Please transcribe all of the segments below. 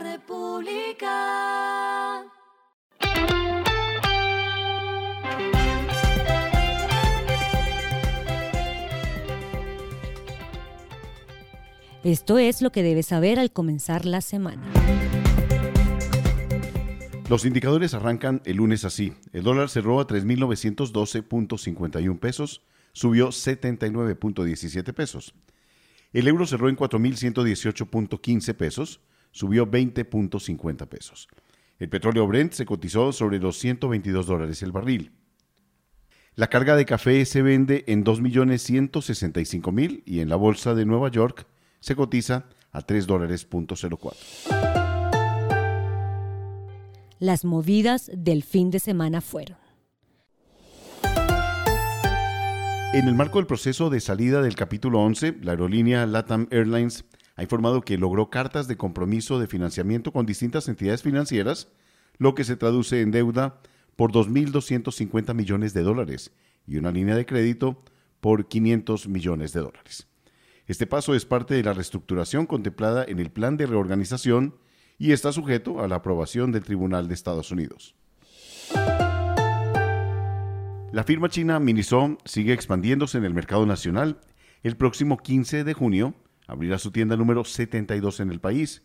República. Esto es lo que debes saber al comenzar la semana. Los indicadores arrancan el lunes así. El dólar cerró a 3.912.51 pesos, subió 79.17 pesos. El euro cerró en 4.118.15 pesos, subió 20.50 pesos. El petróleo Brent se cotizó sobre los 122 dólares el barril. La carga de café se vende en 2.165.000 y en la bolsa de Nueva York se cotiza a 3 dólares Las movidas del fin de semana fueron. En el marco del proceso de salida del capítulo 11, la aerolínea LATAM Airlines ha informado que logró cartas de compromiso de financiamiento con distintas entidades financieras, lo que se traduce en deuda por 2.250 millones de dólares y una línea de crédito por 500 millones de dólares. Este paso es parte de la reestructuración contemplada en el plan de reorganización y está sujeto a la aprobación del Tribunal de Estados Unidos. La firma china Miniso sigue expandiéndose en el mercado nacional. El próximo 15 de junio abrirá su tienda número 72 en el país.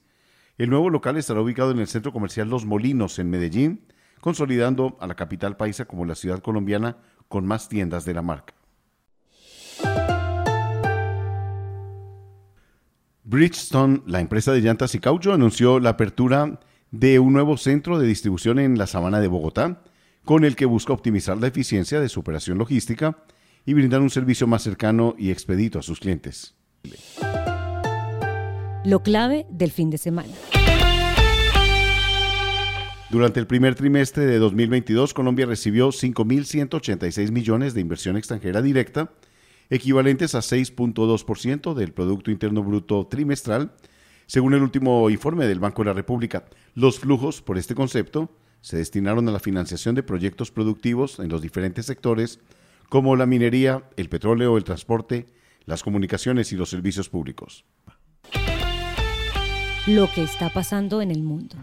El nuevo local estará ubicado en el centro comercial Los Molinos en Medellín, consolidando a la capital paisa como la ciudad colombiana con más tiendas de la marca. Bridgestone, la empresa de llantas y caucho, anunció la apertura de un nuevo centro de distribución en la sabana de Bogotá, con el que busca optimizar la eficiencia de su operación logística y brindar un servicio más cercano y expedito a sus clientes. Lo clave del fin de semana. Durante el primer trimestre de 2022, Colombia recibió 5.186 millones de inversión extranjera directa, equivalentes a 6.2% del Producto Interno Bruto trimestral, según el último informe del Banco de la República. Los flujos, por este concepto, se destinaron a la financiación de proyectos productivos en los diferentes sectores como la minería, el petróleo, el transporte, las comunicaciones y los servicios públicos. Lo que está pasando en el mundo.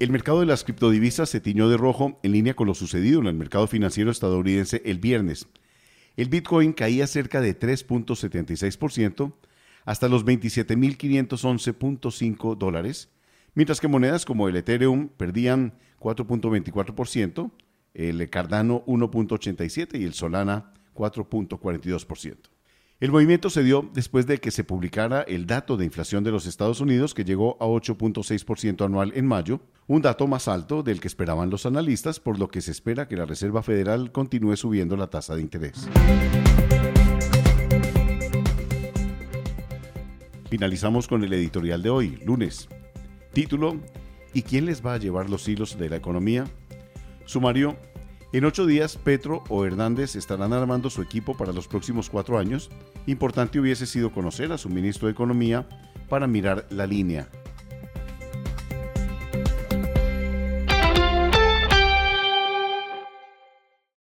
El mercado de las criptodivisas se tiñó de rojo en línea con lo sucedido en el mercado financiero estadounidense el viernes. El Bitcoin caía cerca de 3.76%, hasta los 27.511.5 dólares, mientras que monedas como el Ethereum perdían 4.24%, el Cardano 1.87% y el Solana 4.42%. El movimiento se dio después de que se publicara el dato de inflación de los Estados Unidos que llegó a 8.6% anual en mayo, un dato más alto del que esperaban los analistas, por lo que se espera que la Reserva Federal continúe subiendo la tasa de interés. Finalizamos con el editorial de hoy, lunes. Título, ¿Y quién les va a llevar los hilos de la economía? Sumario, en ocho días Petro o Hernández estarán armando su equipo para los próximos cuatro años. Importante hubiese sido conocer a su ministro de Economía para mirar la línea